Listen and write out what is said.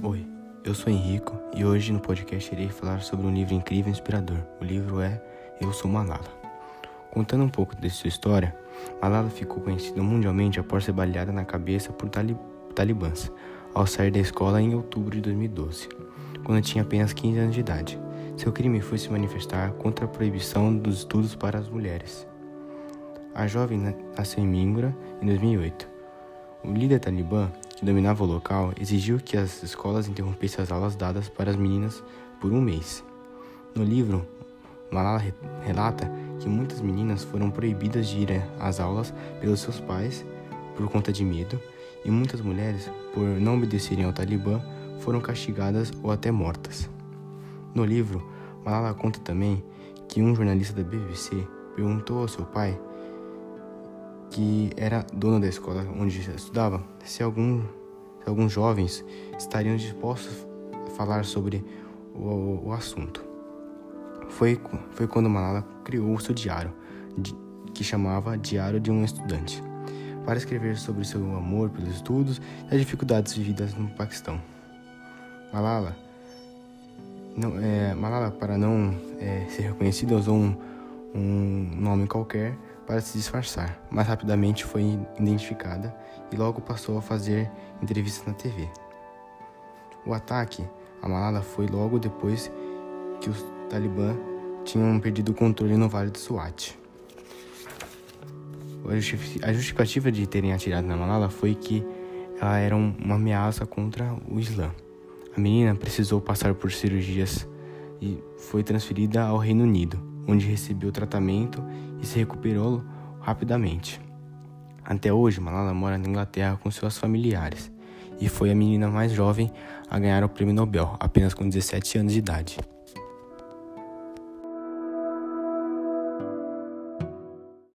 Oi, eu sou Henrico e hoje no podcast irei falar sobre um livro incrível e inspirador. O livro é Eu Sou Malala. Contando um pouco de sua história, Malala ficou conhecida mundialmente após ser baleada na cabeça por talibãs ao sair da escola em outubro de 2012, quando tinha apenas 15 anos de idade. Seu crime foi se manifestar contra a proibição dos estudos para as mulheres. A jovem nasceu em Mingra em 2008. O líder talibã que dominava o local, exigiu que as escolas interrompessem as aulas dadas para as meninas por um mês. No livro, Malala relata que muitas meninas foram proibidas de ir às aulas pelos seus pais por conta de medo, e muitas mulheres, por não obedecerem ao Talibã, foram castigadas ou até mortas. No livro, Malala conta também que um jornalista da BBC perguntou ao seu pai que era dono da escola onde estudava, se, algum, se alguns jovens estariam dispostos a falar sobre o, o assunto. Foi, foi quando Malala criou o seu diário, que chamava Diário de um Estudante, para escrever sobre seu amor pelos estudos e as dificuldades vividas no Paquistão. Malala, não, é, Malala para não é, ser reconhecida, usou um, um nome qualquer para se disfarçar, mas rapidamente foi identificada e logo passou a fazer entrevistas na TV. O ataque a Malala foi logo depois que os Talibã tinham perdido o controle no Vale do Swat. A justificativa de terem atirado na Malala foi que ela era uma ameaça contra o Islã. A menina precisou passar por cirurgias e foi transferida ao Reino Unido, onde recebeu tratamento e se recuperou rapidamente. Até hoje, Malala mora na Inglaterra com seus familiares e foi a menina mais jovem a ganhar o prêmio Nobel, apenas com 17 anos de idade.